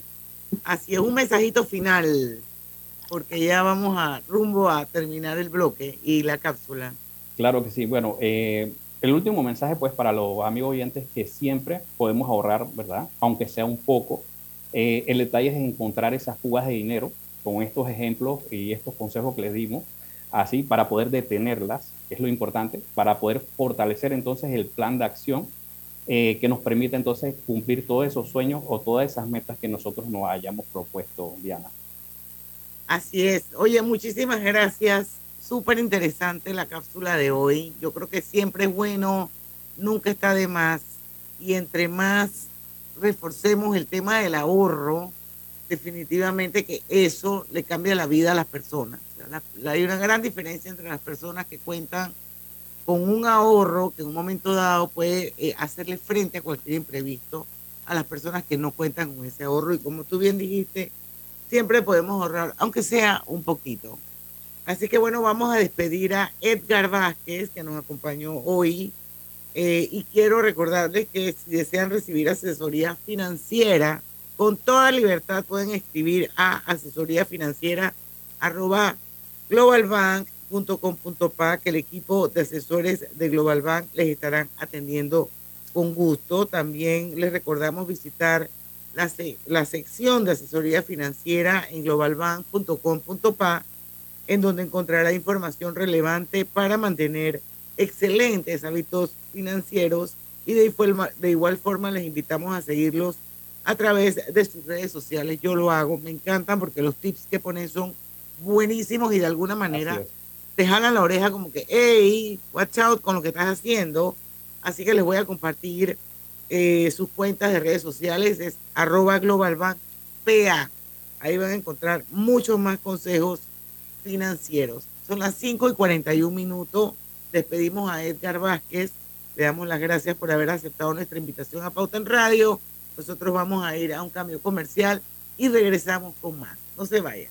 Así es, un mensajito final, porque ya vamos a rumbo a terminar el bloque y la cápsula. Claro que sí. Bueno, eh, el último mensaje, pues, para los amigos oyentes que siempre podemos ahorrar, ¿verdad? Aunque sea un poco. El detalle es encontrar esas fugas de dinero con estos ejemplos y estos consejos que les dimos así para poder detenerlas, es lo importante, para poder fortalecer entonces el plan de acción eh, que nos permite entonces cumplir todos esos sueños o todas esas metas que nosotros nos hayamos propuesto, Diana. Así es. Oye, muchísimas gracias. Súper interesante la cápsula de hoy. Yo creo que siempre es bueno, nunca está de más. Y entre más reforcemos el tema del ahorro, definitivamente que eso le cambia la vida a las personas. hay una gran diferencia entre las personas que cuentan con un ahorro que en un momento dado puede eh, hacerle frente a cualquier imprevisto a las personas que no cuentan con ese ahorro. Y como tú bien dijiste, siempre podemos ahorrar, aunque sea un poquito. Así que bueno, vamos a despedir a Edgar Vázquez, que nos acompañó hoy. Eh, y quiero recordarles que si desean recibir asesoría financiera, con toda libertad pueden escribir a asesoría financiera globalbank.com.pa que el equipo de asesores de Global Bank les estarán atendiendo con gusto. También les recordamos visitar la, la sección de asesoría financiera en globalbank.com.pa en donde encontrará información relevante para mantener excelentes hábitos financieros y de de igual forma les invitamos a seguirlos a través de sus redes sociales. Yo lo hago, me encantan porque los tips que ponen son buenísimos y de alguna manera te jalan la oreja como que, hey, watch out con lo que estás haciendo. Así que les voy a compartir eh, sus cuentas de redes sociales, es arroba globalbankpa. Ahí van a encontrar muchos más consejos financieros. Son las 5 y 41 minutos. Despedimos a Edgar Vázquez. Le damos las gracias por haber aceptado nuestra invitación a Pauta en Radio. Nosotros vamos a ir a un cambio comercial y regresamos con más. No se vayan.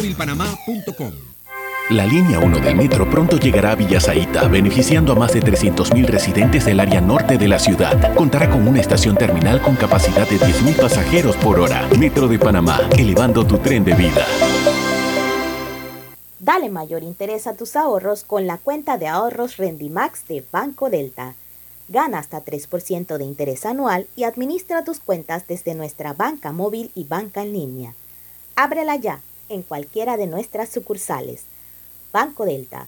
móvilpanamá.com. La línea 1 del metro pronto llegará a Villasaita, beneficiando a más de 300.000 residentes del área norte de la ciudad. Contará con una estación terminal con capacidad de 10.000 pasajeros por hora. Metro de Panamá, elevando tu tren de vida. Dale mayor interés a tus ahorros con la cuenta de ahorros Rendimax de Banco Delta. Gana hasta 3% de interés anual y administra tus cuentas desde nuestra banca móvil y banca en línea. Ábrela ya en cualquiera de nuestras sucursales. Banco Delta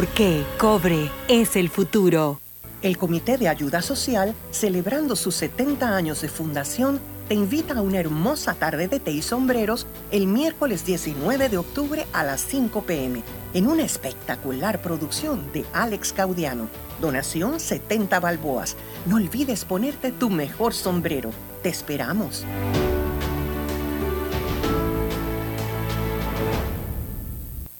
porque Cobre es el futuro. El Comité de Ayuda Social, celebrando sus 70 años de fundación, te invita a una hermosa tarde de té y sombreros el miércoles 19 de octubre a las 5 pm en una espectacular producción de Alex Caudiano. Donación 70 balboas. No olvides ponerte tu mejor sombrero. Te esperamos.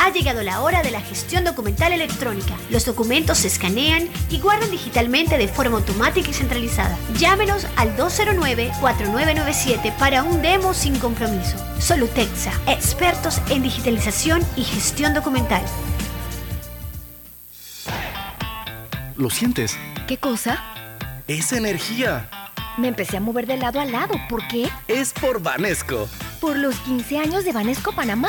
Ha llegado la hora de la gestión documental electrónica. Los documentos se escanean y guardan digitalmente de forma automática y centralizada. Llámenos al 209-4997 para un demo sin compromiso. Solutexa, expertos en digitalización y gestión documental. ¿Lo sientes? ¿Qué cosa? Es energía. Me empecé a mover de lado a lado. ¿Por qué? Es por Vanesco. Por los 15 años de Vanesco Panamá.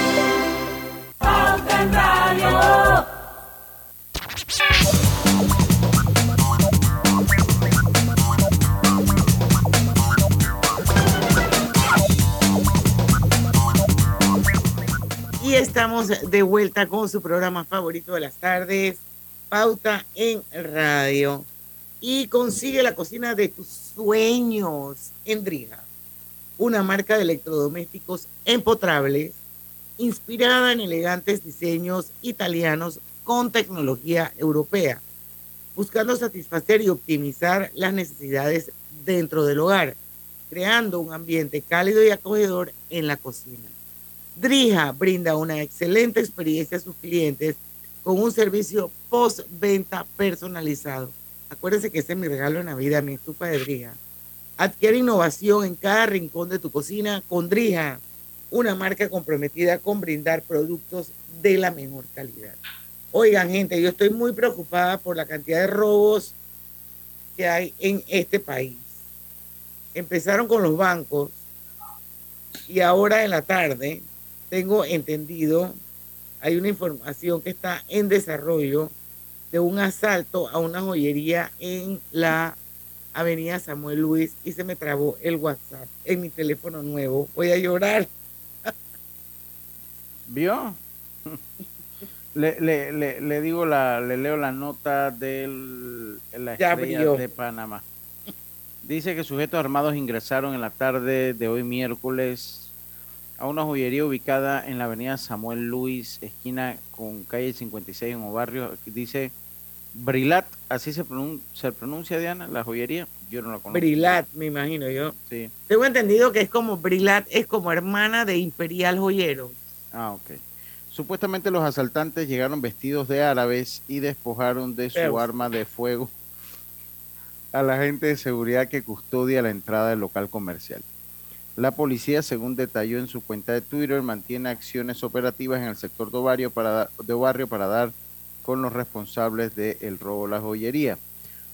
Estamos de vuelta con su programa favorito de las tardes, Pauta en Radio. Y consigue la cocina de tus sueños en Drija, una marca de electrodomésticos empotrables inspirada en elegantes diseños italianos con tecnología europea, buscando satisfacer y optimizar las necesidades dentro del hogar, creando un ambiente cálido y acogedor en la cocina. Drija brinda una excelente experiencia a sus clientes con un servicio postventa personalizado. Acuérdense que ese es mi regalo de Navidad, mi estufa de Drija. Adquiere innovación en cada rincón de tu cocina con Drija, una marca comprometida con brindar productos de la mejor calidad. Oigan, gente, yo estoy muy preocupada por la cantidad de robos que hay en este país. Empezaron con los bancos y ahora en la tarde tengo entendido, hay una información que está en desarrollo de un asalto a una joyería en la avenida Samuel Luis y se me trabó el WhatsApp en mi teléfono nuevo. Voy a llorar. ¿Vio? Le, le, le, le digo la, le leo la nota de la estrella de Panamá. Dice que sujetos armados ingresaron en la tarde de hoy miércoles a una joyería ubicada en la avenida Samuel Luis, esquina con calle 56 en Obarrio. Aquí Dice Brilat, así se, pronun- se pronuncia Diana, la joyería. Yo no la conozco. Brilat, me imagino yo. Sí. Tengo entendido que es como Brilat, es como hermana de Imperial Joyero. Ah, ok. Supuestamente los asaltantes llegaron vestidos de árabes y despojaron de su arma de fuego a la gente de seguridad que custodia la entrada del local comercial. La policía, según detalló en su cuenta de Twitter, mantiene acciones operativas en el sector de Ovario para, dar- de Barrio para dar con los responsables del robo de la joyería.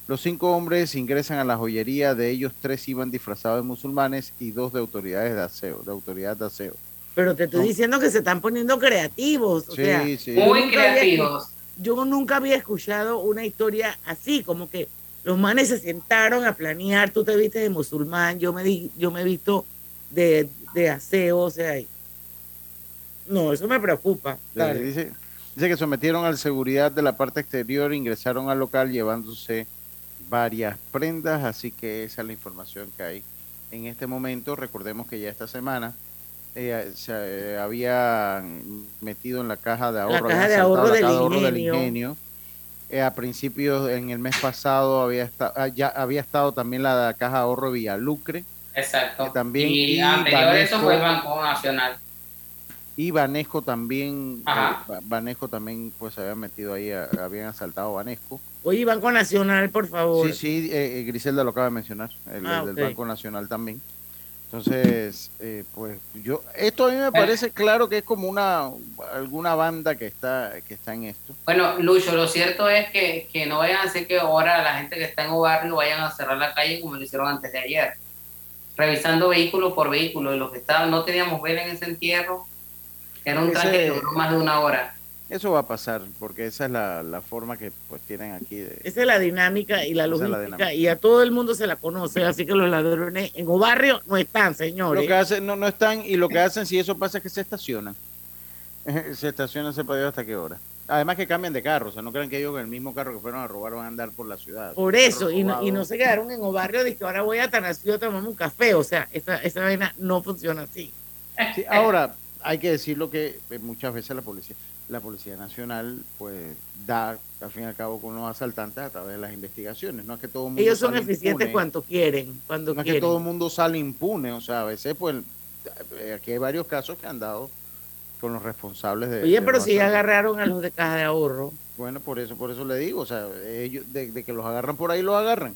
Los cinco hombres ingresan a la joyería, de ellos tres iban disfrazados de musulmanes y dos de autoridades de aseo, de autoridad de aseo. Pero te estoy No. diciendo que se están poniendo creativos. O Sí, sea, sí. Muy había creativos. yo nunca había escuchado una historia así, como que los manes se sentaron a planear, tú te viste de musulmán, yo me, di- yo me he visto de, de aseo, o sea, no, eso me preocupa. Dice, dice que sometieron al seguridad de la parte exterior, ingresaron al local llevándose varias prendas, así que esa es la información que hay en este momento. Recordemos que ya esta semana eh, se eh, había metido en la caja de ahorro, caja de ahorro la del caja de ahorro del Ingenio. ingenio. Eh, a principios, en el mes pasado, había, esta- ah, ya había estado también la caja de ahorro Villalucre. Exacto. Que también- y, y anterior a eso fue el Banco Nacional. Y Banesco también, Ajá. eh, Ba- Banesco también pues se había metido ahí, a- habían asaltado a Banesco. Oye, Banco Nacional, por favor. Sí, sí, eh, eh, Griselda lo acaba de mencionar, el, Ah, el del Banco Nacional también. Entonces, eh, pues yo, esto a mí me parece claro que es como una, alguna banda que está, que está en esto. Bueno, Lucho, lo cierto es que, que no vayan a hacer que ahora la gente que está en un barrio vayan a cerrar la calle como lo hicieron antes de ayer. Revisando vehículo por vehículo. Y los que estaban, no teníamos vela en ese entierro. Era un traje que duró más de una hora. Eso va a pasar, porque esa es la, la forma que pues tienen aquí de... Esa es la dinámica y la logística, dinámica. y a todo el mundo se la conoce, así que los ladrones en barrio no están, señores. Lo que hacen, no, no están, y lo que hacen si eso pasa es que se estacionan. se estaciona ese patio hasta qué hora. Además que cambian de carro, o sea, no crean que ellos con el mismo carro que fueron a robar van a andar por la ciudad. Por eso, y no, y no se quedaron en un barrio de que ahora voy a Tanasio a tomarme un café. O sea, esa, esa vaina no funciona así. Sí, ahora, hay que decirlo que eh, muchas veces la policía, la Policía Nacional, pues, da, al fin y al cabo, con los asaltantes a través de las investigaciones. No es que todo el mundo Ellos son eficientes impune. cuando quieren, cuando no es que quieren. todo el mundo sale impune, o sea, a veces, pues, eh, aquí hay varios casos que han dado con los responsables de. Oye, pero si ya agarraron a los de caja de ahorro. Bueno, por eso, por eso le digo, o sea, ellos, de, de que los agarran por ahí, los agarran.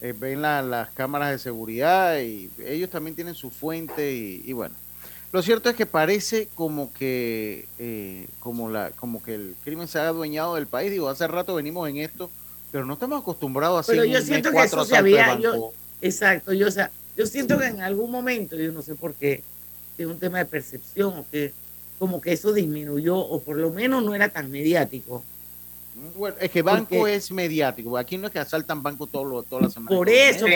Eh, ven la- las cámaras de seguridad y ellos también tienen su fuente y, y bueno. Lo cierto es que parece como que eh, como la como que el crimen se ha adueñado del país. Digo, hace rato venimos en esto, pero no estamos acostumbrados a hacer Pero yo siento que eso se había. Yo, exacto, yo, o sea, yo siento que en algún momento, yo no sé por qué, es un tema de percepción o que como que eso disminuyó o por lo menos no era tan mediático. Bueno, es que banco Porque- es mediático. Aquí no es que asaltan banco todo lo- todas las semanas. Por eso,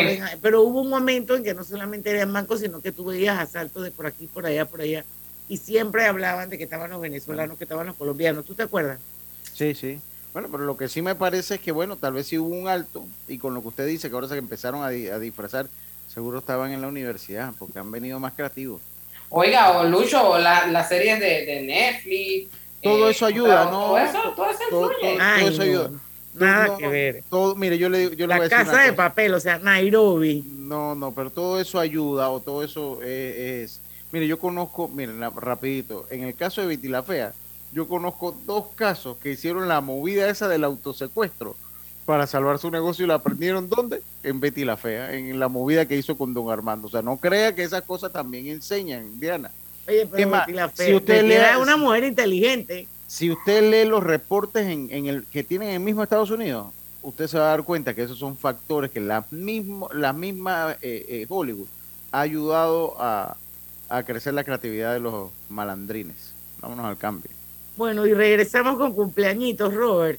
pero, hubo un momento en que no solamente eran bancos, sino que tú veías asaltos de por aquí, por allá, por allá, y siempre hablaban de que estaban los venezolanos, que estaban los colombianos. ¿Tú te acuerdas? Sí, sí. Bueno, pero lo que sí me parece es que, bueno, tal vez sí hubo un alto, y con lo que usted dice, que ahora se empezaron a, a disfrazar, seguro estaban en la universidad, porque han venido más creativos. Oiga, o Lucho, o la- las series de, de Netflix. Todo eh, eso ayuda, ¿no? Todo eso, todo eso Todo- influye. todo- todo eso ayuda. Nada No, que ver. Todo, mire, yo le, yo le voy a decir casa de cosa. papel, o sea, Nairobi. No, no, pero todo eso ayuda o todo eso eh, es... Mire, yo conozco, miren, rapidito, en el caso de Betty la Fea, yo conozco dos casos que hicieron la movida esa del autosecuestro para salvar su negocio y la aprendieron ¿dónde? En Betty la Fea, en la movida que hizo con Don Armando. O sea, no crea que esas cosas también enseñan, Diana. Oye, Es pero más, Betty la si Fea, usted Betty lee- una mujer inteligente. Si usted lee los reportes en, en el que tienen en el mismo Estados Unidos, usted se va a dar cuenta que esos son factores que la misma, la misma eh, eh, Hollywood ha ayudado a, a crecer la creatividad de los malandrines. Vámonos al cambio. Bueno, y regresamos con cumpleañitos, Robert.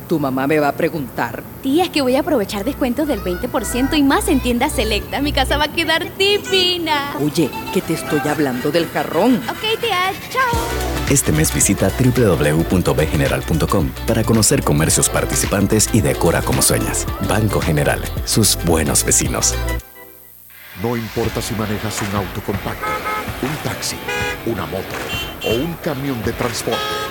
Tu mamá me va a preguntar. Tía, es que voy a aprovechar descuentos del 20% y más en tiendas selectas. Mi casa va a quedar divina. Oye, que te estoy hablando del jarrón. Ok, tía, chao. Este mes visita www.bgeneral.com para conocer comercios participantes y decora como sueñas. Banco General, sus buenos vecinos. No importa si manejas un auto compacto, un taxi, una moto o un camión de transporte.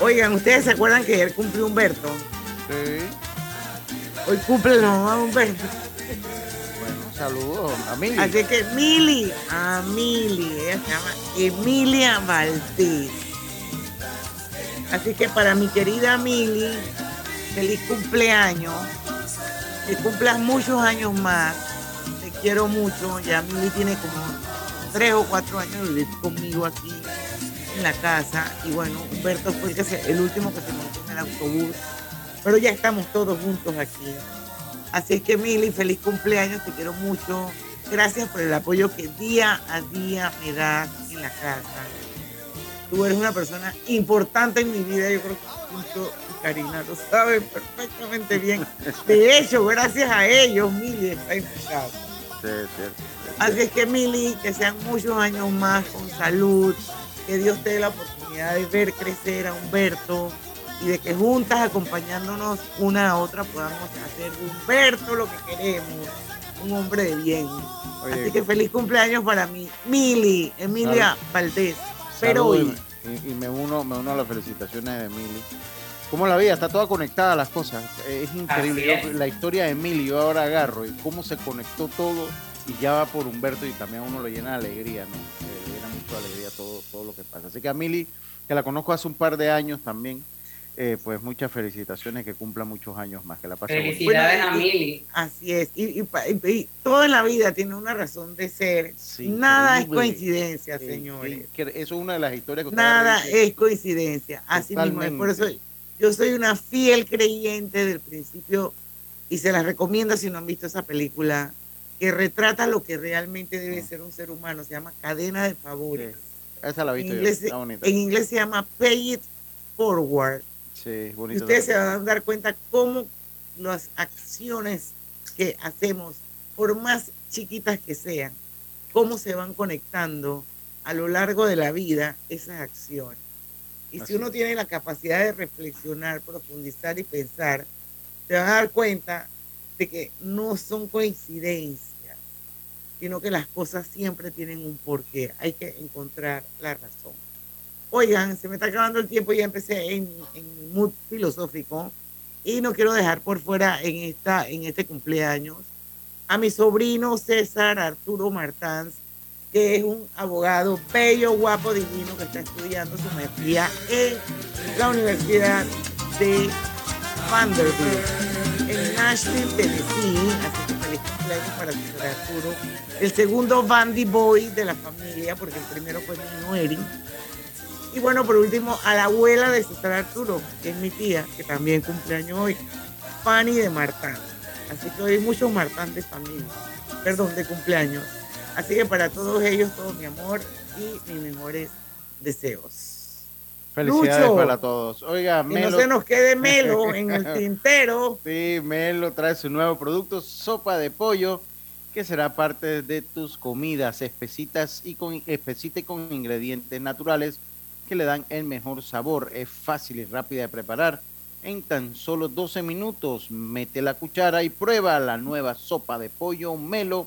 Oigan, ¿ustedes se acuerdan que ayer cumplió Humberto? Sí. Hoy cumple la mamá de Humberto. Saludos a Mili. Así que Mili, a Mili, ella se llama Emilia Valdés. Así que para mi querida Mili, feliz cumpleaños. Que cumplas muchos años más. Te quiero mucho. Ya Mili tiene como tres o cuatro años de vivir conmigo aquí en la casa. Y bueno, Humberto fue el último que se montó en el autobús. Pero ya estamos todos juntos aquí. Así es que Mili, feliz cumpleaños, te quiero mucho. Gracias por el apoyo que día a día me das en la casa. Tú eres una persona importante en mi vida, yo creo que y Karina lo saben perfectamente bien. De hecho, gracias a ellos, Mili está casa. Sí. Así es que Mili, que sean muchos años más con salud, que Dios te dé la oportunidad de ver crecer a Humberto y de que juntas, acompañándonos una a otra, podamos hacer de Humberto lo que queremos, un hombre de bien. Oye. Así que feliz cumpleaños para mí, Mili, Emilia Salud. Valdés. Pero y, y me uno me uno a las felicitaciones de Mili. ¿Cómo la vida? Está toda conectada a las cosas. Es increíble. Así es. Yo- la historia de Mili, yo ahora agarro y cómo se conectó todo y ya va por Humberto y también a uno lo llena de alegría, ¿no? Eh, le llena mucho de alegría todo, todo lo que pasa. Así que a Mili, que la conozco hace un par de años también, eh, pues muchas felicitaciones, que cumpla muchos años más, que la pase. Felicidades Bueno, a Mili. Así es, y, y pa- y- y todo en la vida tiene una razón de ser. Sí, Nada es coincidencia, Eh, señores. eso es una de las historias que usted Nada dice. es coincidencia. Así mismo es. Por eso Totalmente. yo soy una fiel creyente del principio y se las recomiendo si no han visto esa película que retrata lo que realmente debe ser un ser humano. Se llama Cadena de Favores. Esa la he En visto yo, inglés, está bonita. en inglés se llama Pay It Forward. Sí, Y ustedes se van a dar cuenta cómo las acciones que hacemos, por más chiquitas que sean, cómo se van conectando a lo largo de la vida esas acciones. Y Así si uno tiene la capacidad de reflexionar, profundizar y pensar, te van a dar cuenta de que no son coincidencias, sino que las cosas siempre tienen un porqué. Hay que encontrar la razón. Oigan, se me está acabando el tiempo ya empecé en, mood filosófico y no quiero dejar por fuera en, esta, en este cumpleaños a mi sobrino César Arturo Martans, que es un abogado bello, guapo, divino, que está estudiando su maestría en la Universidad de Vanderbilt, en Nashville, Tennessee. Así que feliz cumpleaños para César Arturo. El segundo Bandy Boy de la familia, porque el primero fue mi hijo Eric. Y bueno, por último, a la abuela de César Arturo, que es mi tía, que también cumpleaños hoy, Fanny de Martán. Así que hoy hay muchos Martán de familia, perdón, de cumpleaños. Así que para todos ellos, todo mi amor y mis mejores deseos. Felicidades Lucho, para todos. Oiga, Que Melo. no se nos quede Melo en el tintero. Sí, Melo trae su nuevo producto, sopa de pollo, que será parte de tus comidas espesitas y con espesita y con ingredientes naturales que le dan el mejor sabor. Es fácil y rápida de preparar. En tan solo 12 minutos, mete la cuchara y prueba la nueva sopa de pollo Melo.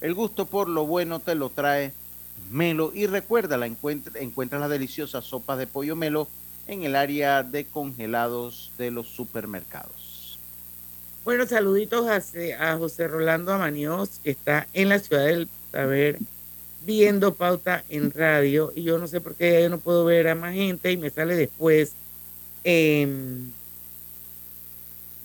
El gusto por lo bueno te lo trae Melo. Y recuerda, la encuentra, encuentras la deliciosa sopa de pollo Melo en el área de congelados de los supermercados. Bueno, saluditos a, José Rolando Amaños, que está en la ciudad del saber viendo pauta en radio. Y yo no sé por qué yo no puedo ver a más gente y me sale después. em,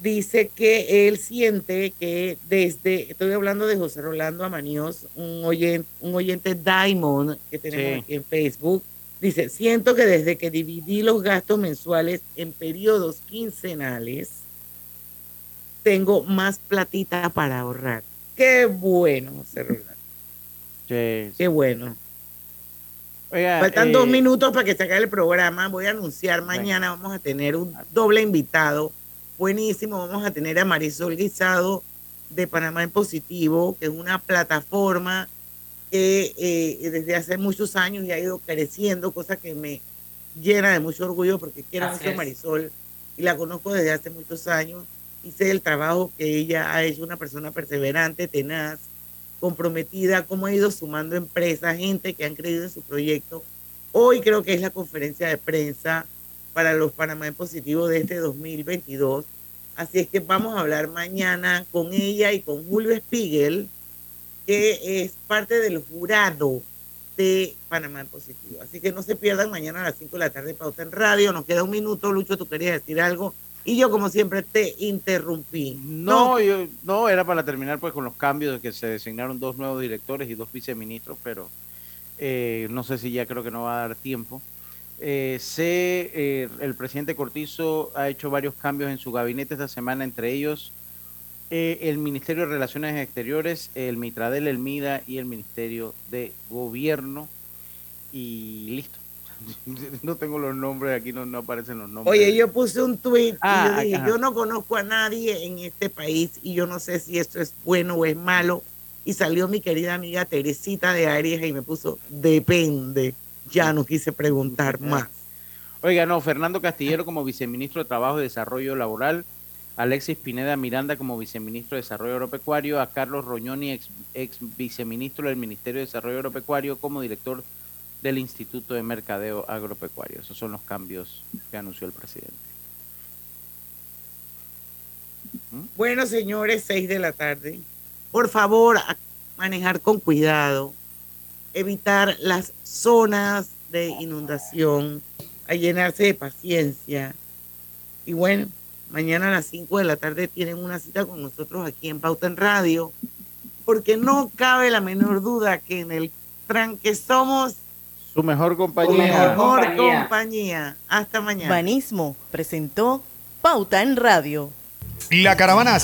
dice que él siente que desde, estoy hablando de José Rolando Amaníos, un oyente, un oyente Diamond que tenemos Sí. aquí en Facebook, dice, siento que desde que dividí los gastos mensuales en periodos quincenales, tengo más platita para ahorrar. Qué bueno, José Rolando, Qué bueno. Oiga, Faltan eh, dos minutos para que se acabe el programa. Voy a anunciar mañana, vamos a tener un doble invitado. Buenísimo, vamos a tener a Marisol Guisado de Panamá en Positivo, que es una plataforma que eh, desde hace muchos años y ha ido creciendo, cosa que me llena de mucho orgullo porque quiero Así mucho a. Marisol y la conozco desde hace muchos años sé el trabajo que ella ha hecho, una persona perseverante, tenaz, comprometida, cómo ha ido sumando empresas, gente que han creído en su proyecto. Hoy creo que es la conferencia de prensa para los Panamá en Positivo de este 2022. Así es que vamos a hablar mañana con ella y con Julio Spiegel, que es parte del jurado de Panamá en Positivo. Así que no se pierdan mañana a las 5 de la tarde Pauta en Radio. Nos queda un minuto, Lucho, tú querías decir algo. Y yo, como siempre, te interrumpí. No, yo, no, era para terminar pues con los cambios de que se designaron dos nuevos directores y dos viceministros, pero eh, no sé si ya creo que no va a dar tiempo. Eh, sé, eh, el presidente Cortizo ha hecho varios cambios en su gabinete esta semana, entre ellos eh, el Ministerio de Relaciones Exteriores, el Mitradel, el MIDA y el Ministerio de Gobierno. Y listo. No tengo los nombres, aquí no, no aparecen los nombres. Oye, yo puse un tweet Ah, y yo dije, ajá. yo no conozco a nadie en este país y yo no sé si esto es bueno o es malo. Y salió mi querida amiga Teresita de Aries y me puso, depende. Ya no quise preguntar más. Oiga, no, Fernando Castillero como viceministro de Trabajo y Desarrollo Laboral, Alexis Pineda Miranda como viceministro de Desarrollo Agropecuario, a Carlos Roñoni, ex, ex viceministro del Ministerio de Desarrollo Agropecuario, como director del Instituto de Mercadeo Agropecuario. Esos son los cambios que anunció el presidente. Bueno, señores, seis de la tarde. Por favor, manejar con cuidado, evitar las zonas de inundación, a llenarse de paciencia. Y bueno, mañana a las 5 de la tarde tienen una cita con nosotros aquí en Pauta en Radio, porque no cabe la menor duda que en el tranque somos Su mejor su compañía. mejor compañía. Hasta mañana. Banismo presentó Pauta en Radio. La caravana